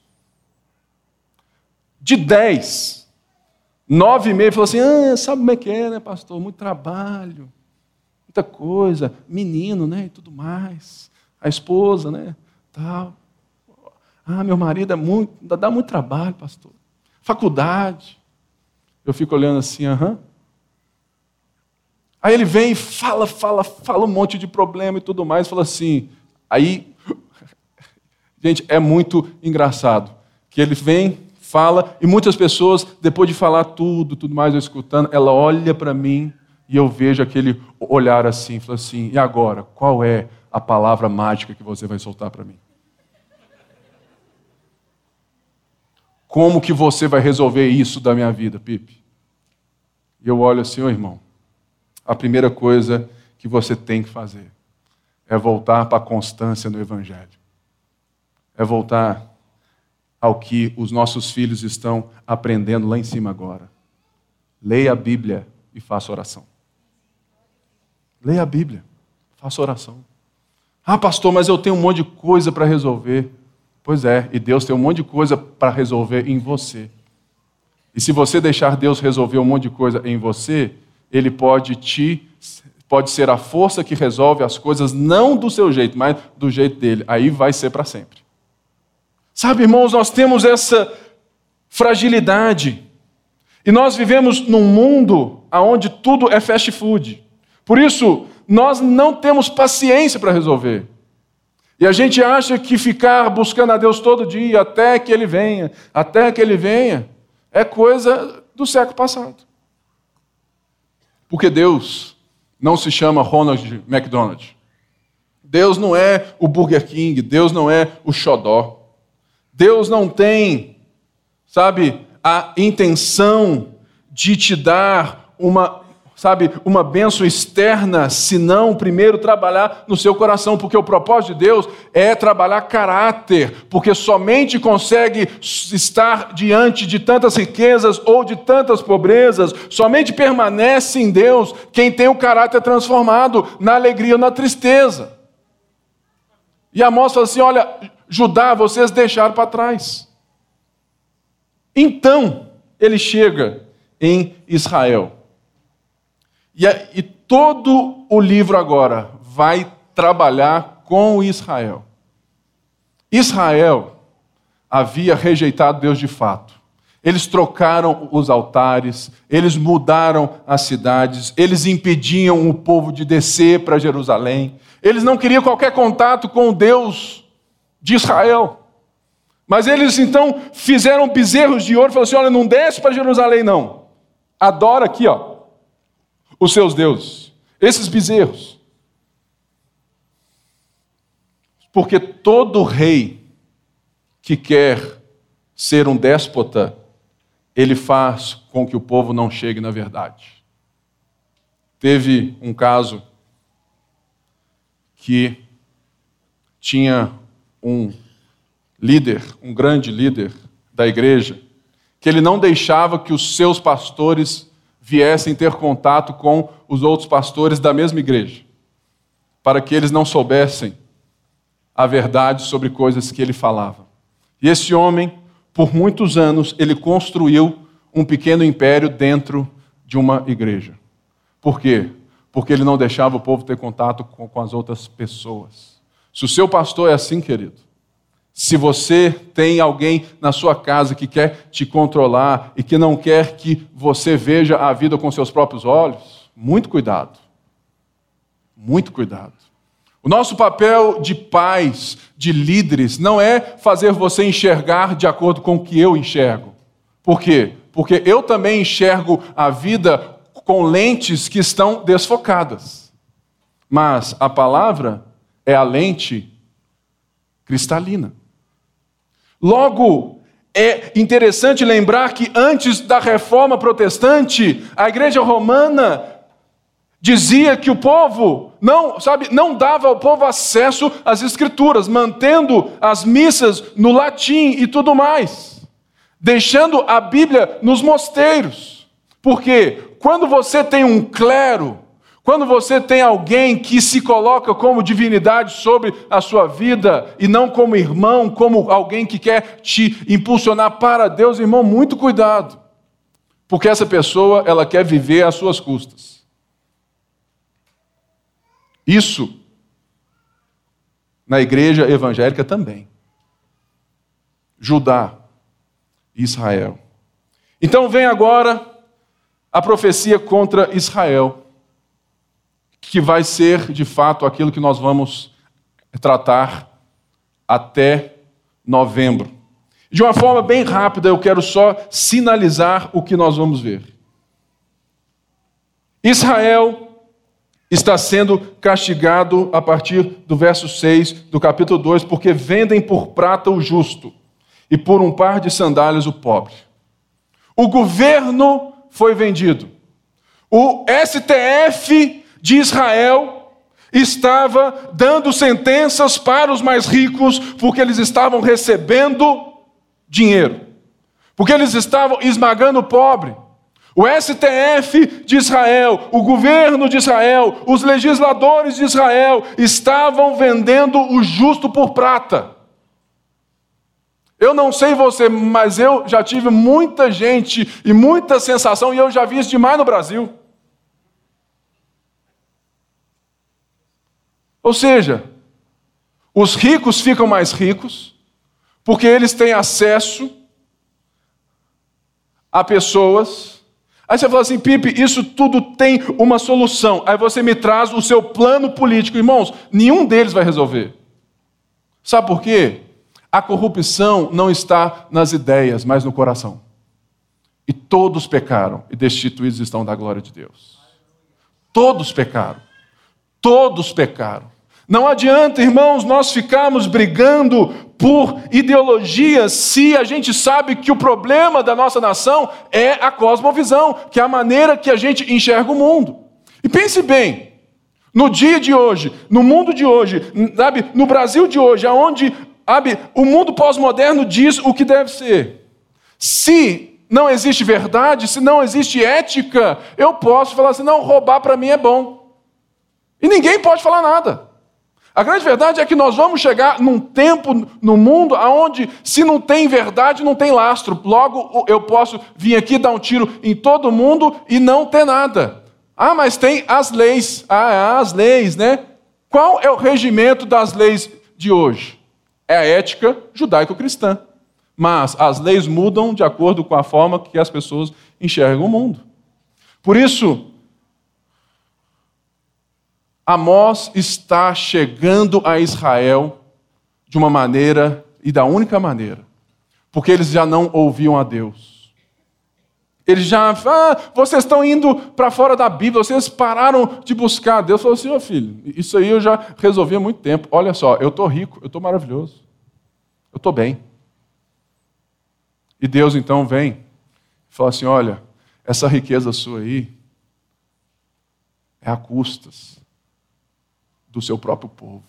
De dez, nove e meio falou assim: ah, sabe como é que é, né, pastor? Muito trabalho, muita coisa, menino, né, e tudo mais. A esposa, né, tal. Ah, meu marido é muito, dá muito trabalho, pastor. Faculdade. Eu fico olhando assim, aham. Aí ele vem e fala, fala, fala um monte de problema e tudo mais, fala assim. Aí, gente, é muito engraçado que ele vem, fala, e muitas pessoas, depois de falar tudo, tudo mais, eu escutando, ela olha para mim e eu vejo aquele olhar assim, fala assim: e agora? Qual é a palavra mágica que você vai soltar para mim? Como que você vai resolver isso da minha vida, Pipe? E eu olho assim, ô oh, irmão, a primeira coisa que você tem que fazer é voltar para a constância no Evangelho. É voltar ao que os nossos filhos estão aprendendo lá em cima agora. Leia a Bíblia e faça oração. Leia a Bíblia, faça oração. Ah, pastor, mas eu tenho um monte de coisa para resolver. Pois é, e Deus tem um monte de coisa para resolver em você. E se você deixar Deus resolver um monte de coisa em você, Ele pode te pode ser a força que resolve as coisas não do seu jeito, mas do jeito dele. Aí vai ser para sempre. Sabe, irmãos, nós temos essa fragilidade. E nós vivemos num mundo onde tudo é fast food. Por isso, nós não temos paciência para resolver. E a gente acha que ficar buscando a Deus todo dia, até que Ele venha, até que Ele venha, é coisa do século passado. Porque Deus não se chama Ronald McDonald. Deus não é o Burger King, Deus não é o Xodó. Deus não tem, sabe, a intenção de te dar uma sabe, uma bênção externa, se não primeiro trabalhar no seu coração, porque o propósito de Deus é trabalhar caráter, porque somente consegue estar diante de tantas riquezas ou de tantas pobrezas, somente permanece em Deus quem tem o caráter transformado na alegria ou na tristeza. E Amós fala assim: olha, Judá, vocês deixaram para trás. Então, ele chega em Israel. E, e todo o livro agora vai trabalhar com Israel. Israel havia rejeitado Deus de fato. Eles trocaram os altares, eles mudaram as cidades, eles impediam o povo de descer para Jerusalém, eles não queriam qualquer contato com o Deus de Israel. Mas eles então fizeram bezerros de ouro e falaram assim: olha, não desce para Jerusalém, não. Adora aqui, ó os seus deuses, esses bezerros. Porque todo rei que quer ser um déspota, ele faz com que o povo não chegue na verdade. Teve um caso que tinha um líder, um grande líder da igreja, que ele não deixava que os seus pastores viessem ter contato com os outros pastores da mesma igreja, para que eles não soubessem a verdade sobre coisas que ele falava. E esse homem, por muitos anos, ele construiu um pequeno império dentro de uma igreja. Por quê? Porque ele não deixava o povo ter contato com, com as outras pessoas. Se o seu pastor é assim, querido, se você tem alguém na sua casa que quer te controlar e que não quer que você veja a vida com seus próprios olhos, muito cuidado. Muito cuidado. O nosso papel de pais, de líderes, não é fazer você enxergar de acordo com o que eu enxergo. Por quê? Porque eu também enxergo a vida com lentes que estão desfocadas. Mas a palavra é a lente cristalina. Logo, é interessante lembrar que antes da reforma protestante, a igreja romana dizia que o povo não, sabe, não dava ao povo acesso às escrituras, mantendo as missas no latim e tudo mais, deixando a Bíblia nos mosteiros. Porque quando você tem um clero, quando você tem alguém que se coloca como divindade sobre a sua vida e não como irmão, como alguém que quer te impulsionar para Deus, irmão, muito cuidado. Porque essa pessoa, ela quer viver às suas custas. Isso na igreja evangélica também. Judá Israel. Então vem agora a profecia contra Israel, que vai ser de fato aquilo que nós vamos tratar até novembro. De uma forma bem rápida, eu quero só sinalizar o que nós vamos ver. Israel está sendo castigado a partir do verso 6 do capítulo 2, porque vendem por prata o justo e por um par de sandálias o pobre. O governo foi vendido. O STF de Israel estava dando sentenças para os mais ricos porque eles estavam recebendo dinheiro, porque eles estavam esmagando o pobre. O STF de Israel, o governo de Israel, os legisladores de Israel estavam vendendo o justo por prata. Eu não sei você, mas eu já tive muita gente e muita sensação, e eu já vi isso demais no Brasil. Ou seja, os ricos ficam mais ricos, porque eles têm acesso a pessoas Aí você fala assim, Pipe, isso tudo tem uma solução. Aí você me traz o seu plano político. Irmãos, nenhum deles vai resolver. Sabe por quê? A corrupção não está nas ideias, mas no coração. E todos pecaram e destituídos estão da glória de Deus. Todos pecaram. Todos pecaram. Não adianta, irmãos, nós ficarmos brigando por ideologias se a gente sabe que o problema da nossa nação é a cosmovisão, que é a maneira que a gente enxerga o mundo. E pense bem, no dia de hoje, no mundo de hoje, sabe, no Brasil de hoje, aonde sabe, o mundo pós-moderno diz o que deve ser. Se não existe verdade, se não existe ética, eu posso falar assim: não, roubar para mim é bom. E ninguém pode falar nada. A grande verdade é que nós vamos chegar num tempo no mundo onde, se não tem verdade, não tem lastro. Logo, eu posso vir aqui dar um tiro em todo mundo e não ter nada. Ah, mas tem as leis. Ah, as leis, né? Qual é o regimento das leis de hoje? É a ética judaico-cristã. Mas as leis mudam de acordo com a forma que as pessoas enxergam o mundo. Por isso, Amós está chegando a Israel de uma maneira e da única maneira, porque eles já não ouviam a Deus. Eles já, ah, vocês estão indo para fora da Bíblia, vocês pararam de buscar. Deus falou assim: ô oh, filho, isso aí eu já resolvi há muito tempo. Olha só, eu estou rico, eu estou maravilhoso, eu estou bem. E Deus então vem e fala assim: olha, essa riqueza sua aí é a custas do seu próprio povo.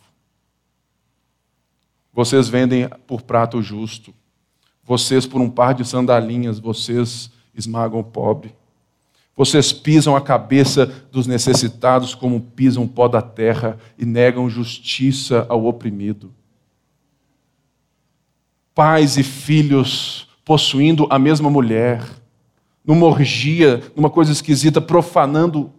Vocês vendem por prato justo. Vocês, por um par de sandalinhas, vocês esmagam o pobre. Vocês pisam a cabeça dos necessitados como pisam o pó da terra e negam justiça ao oprimido. Pais e filhos possuindo a mesma mulher, numa orgia, numa coisa esquisita, profanando.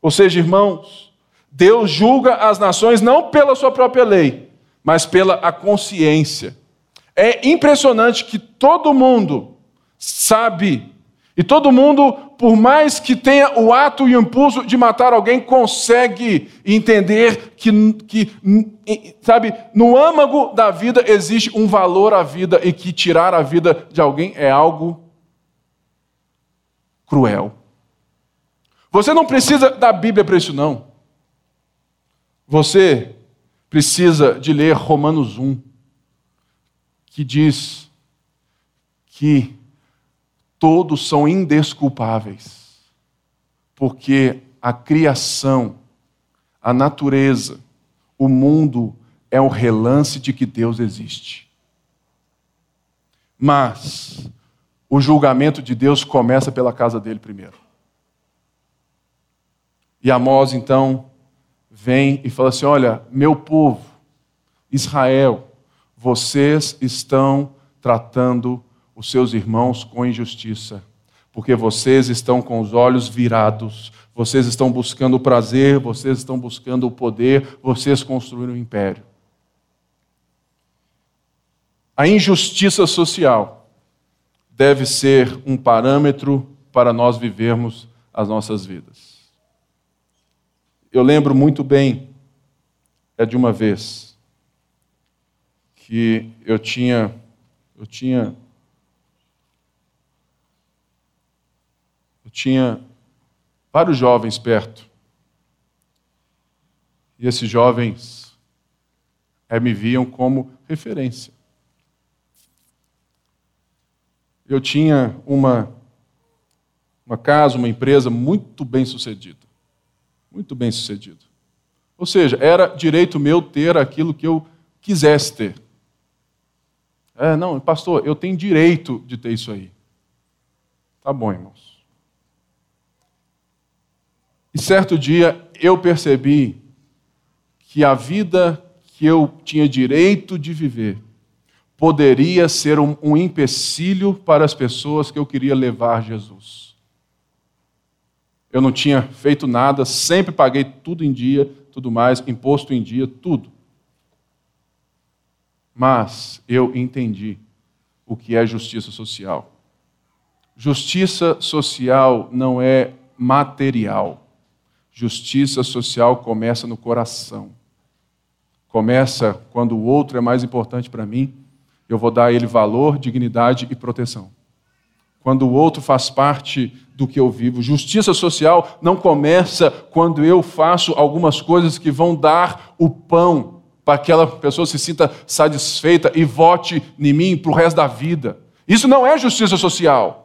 Ou seja, irmãos, Deus julga as nações não pela sua própria lei, mas pela a consciência. É impressionante que todo mundo sabe, e todo mundo, por mais que tenha o ato e o impulso de matar alguém, consegue entender que, que sabe, no âmago da vida existe um valor à vida e que tirar a vida de alguém é algo cruel. Você não precisa da Bíblia para isso, não. Você precisa de ler Romanos 1, que diz que todos são indesculpáveis, porque a criação, a natureza, o mundo é um relance de que Deus existe. Mas o julgamento de Deus começa pela casa dele primeiro. E Amós então vem e fala assim: Olha, meu povo, Israel, vocês estão tratando os seus irmãos com injustiça, porque vocês estão com os olhos virados, vocês estão buscando o prazer, vocês estão buscando o poder, vocês construíram um império. A injustiça social deve ser um parâmetro para nós vivermos as nossas vidas. Eu lembro muito bem, é de uma vez, que eu tinha, eu tinha, eu tinha vários jovens perto. E esses jovens é, me viam como referência. Eu tinha uma, uma casa, uma empresa muito bem sucedida. Muito bem sucedida. Ou seja, era direito meu ter aquilo que eu quisesse ter. É, não, pastor, eu tenho direito de ter isso aí. Tá bom, irmãos. E certo dia eu percebi que a vida que eu tinha direito de viver poderia ser um, um empecilho para as pessoas que eu queria levar Jesus. Eu não tinha feito nada, sempre paguei tudo em dia, tudo mais, imposto em dia, tudo. Mas eu entendi o que é justiça social. Justiça social não é material. Justiça social começa no coração. Começa quando o outro é mais importante para mim eu vou dar a ele valor, dignidade e proteção. Quando o outro faz parte do que eu vivo. Justiça social não começa quando eu faço algumas coisas que vão dar o pão para que aquela pessoa se sinta satisfeita e vote em mim para o resto da vida. Isso não é justiça social.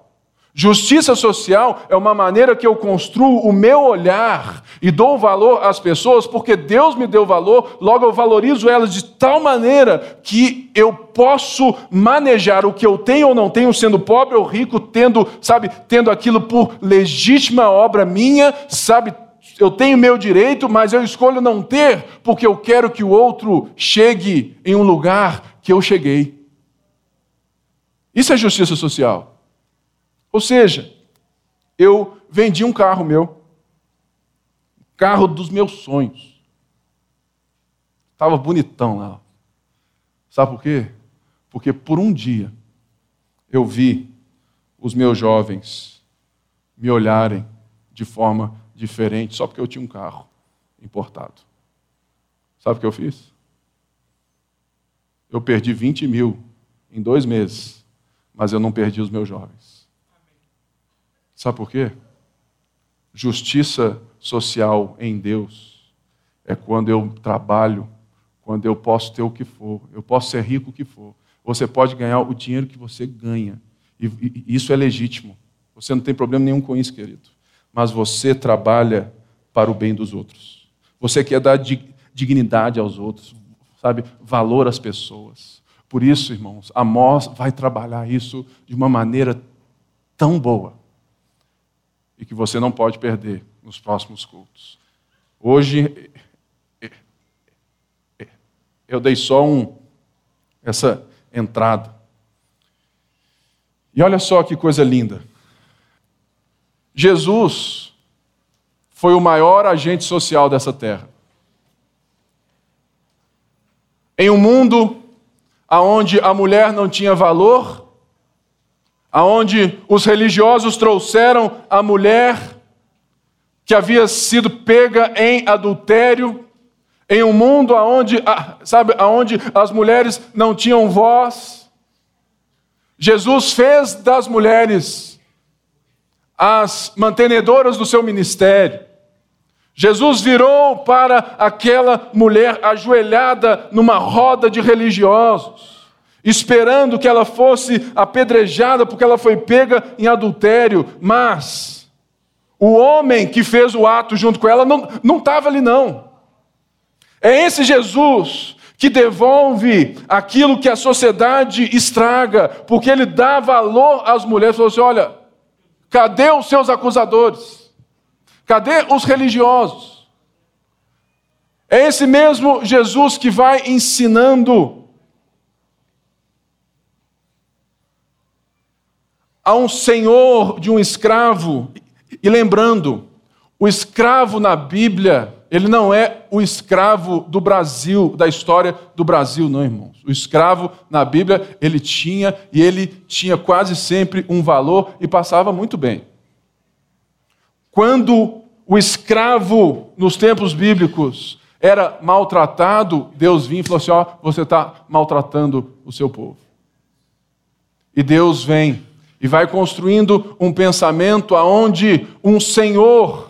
Justiça social é uma maneira que eu construo o meu olhar e dou valor às pessoas, porque Deus me deu valor, logo eu valorizo elas de tal maneira que eu posso manejar o que eu tenho ou não tenho, sendo pobre ou rico, tendo, sabe, tendo aquilo por legítima obra minha, sabe, eu tenho meu direito, mas eu escolho não ter, porque eu quero que o outro chegue em um lugar que eu cheguei. Isso é justiça social. Ou seja, eu vendi um carro meu, carro dos meus sonhos. Estava bonitão lá. Sabe por quê? Porque por um dia eu vi os meus jovens me olharem de forma diferente só porque eu tinha um carro importado. Sabe o que eu fiz? Eu perdi 20 mil em dois meses, mas eu não perdi os meus jovens. Sabe por quê? Justiça social em Deus é quando eu trabalho, quando eu posso ter o que for, eu posso ser rico o que for. Você pode ganhar o dinheiro que você ganha, e, isso é legítimo. Você não tem problema nenhum com isso, querido. Mas você trabalha para o bem dos outros. Você quer dar dignidade aos outros, sabe, valor às pessoas. Por isso, irmãos, Amós vai trabalhar isso de uma maneira tão boa e que você não pode perder nos próximos cultos. Hoje, eu dei só um, essa entrada. E olha só que coisa linda. Jesus foi o maior agente social dessa terra. Em um mundo onde a mulher não tinha valor, aonde os religiosos trouxeram a mulher que havia sido pega em adultério, em um mundo aonde, sabe, aonde as mulheres não tinham voz. Jesus fez das mulheres as mantenedoras do seu ministério. Jesus virou para aquela mulher ajoelhada numa roda de religiosos esperando que ela fosse apedrejada porque ela foi pega em adultério, mas o homem que fez o ato junto com ela não estava ali, não. É esse Jesus que devolve aquilo que a sociedade estraga, porque ele dá valor às mulheres. Falou assim: olha, cadê os seus acusadores? Cadê os religiosos? É esse mesmo Jesus que vai ensinando a um senhor de um escravo, e lembrando, o escravo na Bíblia ele não é o escravo do Brasil, da história do Brasil, não, irmãos. O escravo na Bíblia, ele tinha e ele tinha quase sempre um valor e passava muito bem. Quando o escravo, nos tempos bíblicos, era maltratado, Deus vinha e falou assim: Ó, você está maltratando o seu povo. E Deus vem e vai construindo um pensamento aonde um senhor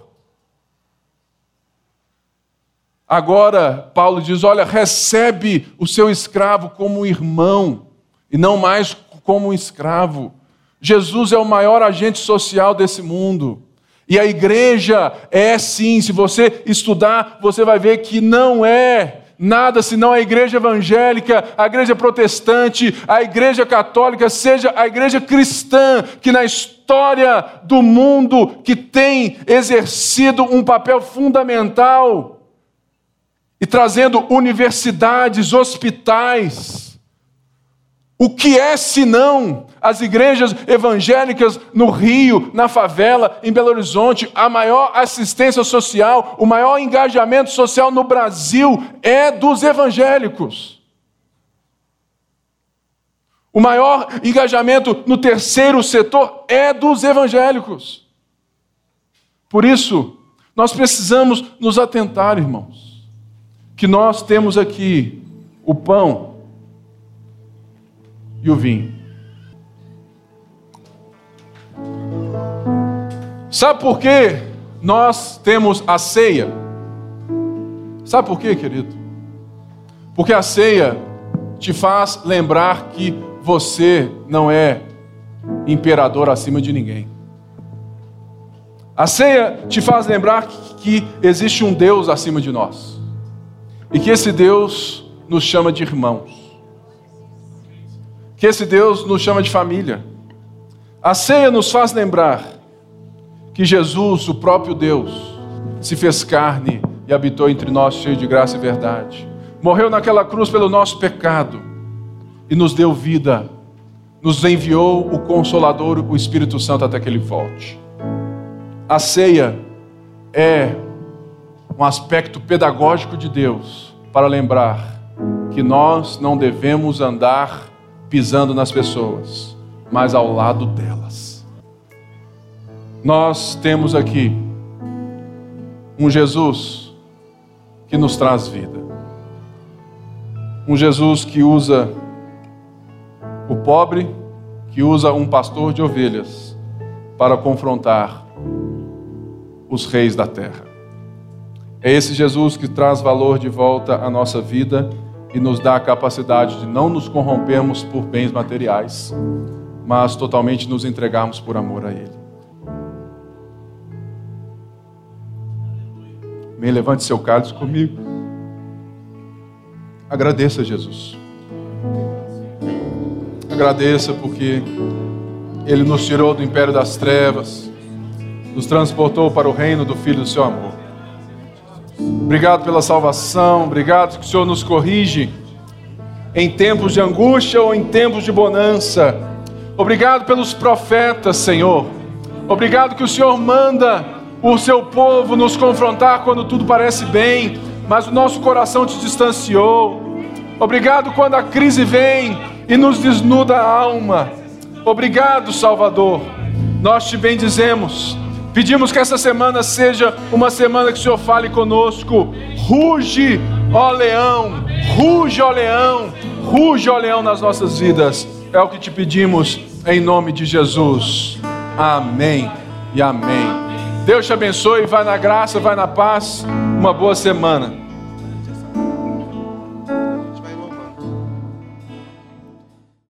Agora, Paulo diz: olha, recebe o seu escravo como irmão e não mais como um escravo. Jesus é o maior agente social desse mundo. E a igreja é sim, se você estudar, você vai ver que não é nada senão a igreja evangélica, a igreja protestante, a igreja católica, seja a igreja cristã, que na história do mundo que tem exercido um papel fundamental e trazendo universidades, hospitais. O que é senão as igrejas evangélicas no Rio, na favela, em Belo Horizonte, a maior assistência social, o maior engajamento social no Brasil é dos evangélicos. O maior engajamento no terceiro setor é dos evangélicos. Por isso, nós precisamos nos atentar, irmãos que nós temos aqui o pão e o vinho. Sabe por que nós temos a ceia? Sabe por quê, querido? Porque a ceia te faz lembrar que você não é imperador acima de ninguém. A ceia te faz lembrar que existe um Deus acima de nós. E que esse Deus nos chama de irmãos. Que esse Deus nos chama de família. A ceia nos faz lembrar que Jesus, o próprio Deus, se fez carne e habitou entre nós cheio de graça e verdade. Morreu naquela cruz pelo nosso pecado e nos deu vida. Nos enviou o Consolador, o Espírito Santo, até que ele volte. A ceia é um aspecto pedagógico de Deus para lembrar que nós não devemos andar pisando nas pessoas, mas ao lado delas. Nós temos aqui um Jesus que nos traz vida. Um Jesus que usa o pobre, que usa um pastor de ovelhas para confrontar os reis da terra. É esse Jesus que traz valor de volta à nossa vida e nos dá a capacidade de não nos corrompermos por bens materiais, mas totalmente nos entregarmos por amor a Ele. Me levante seu cálice comigo. Agradeça, Jesus. Agradeça porque Ele nos tirou do império das trevas, nos transportou para o reino do Filho do seu amor. Obrigado pela salvação, obrigado que o Senhor nos corrige em tempos de angústia ou em tempos de bonança. Obrigado pelos profetas, Senhor. Obrigado que o Senhor manda o seu povo nos confrontar quando tudo parece bem, mas o nosso coração te distanciou. Obrigado quando a crise vem e nos desnuda a alma. Obrigado, Salvador. Nós te bendizemos Pedimos que essa semana seja uma semana que o Senhor fale conosco. Ruge, ó leão, ruge, ó leão, ruge, ó leão nas nossas vidas. É o que te pedimos em nome de Jesus. Amém e amém. Deus te abençoe, vai na graça, vai na paz. Uma boa semana.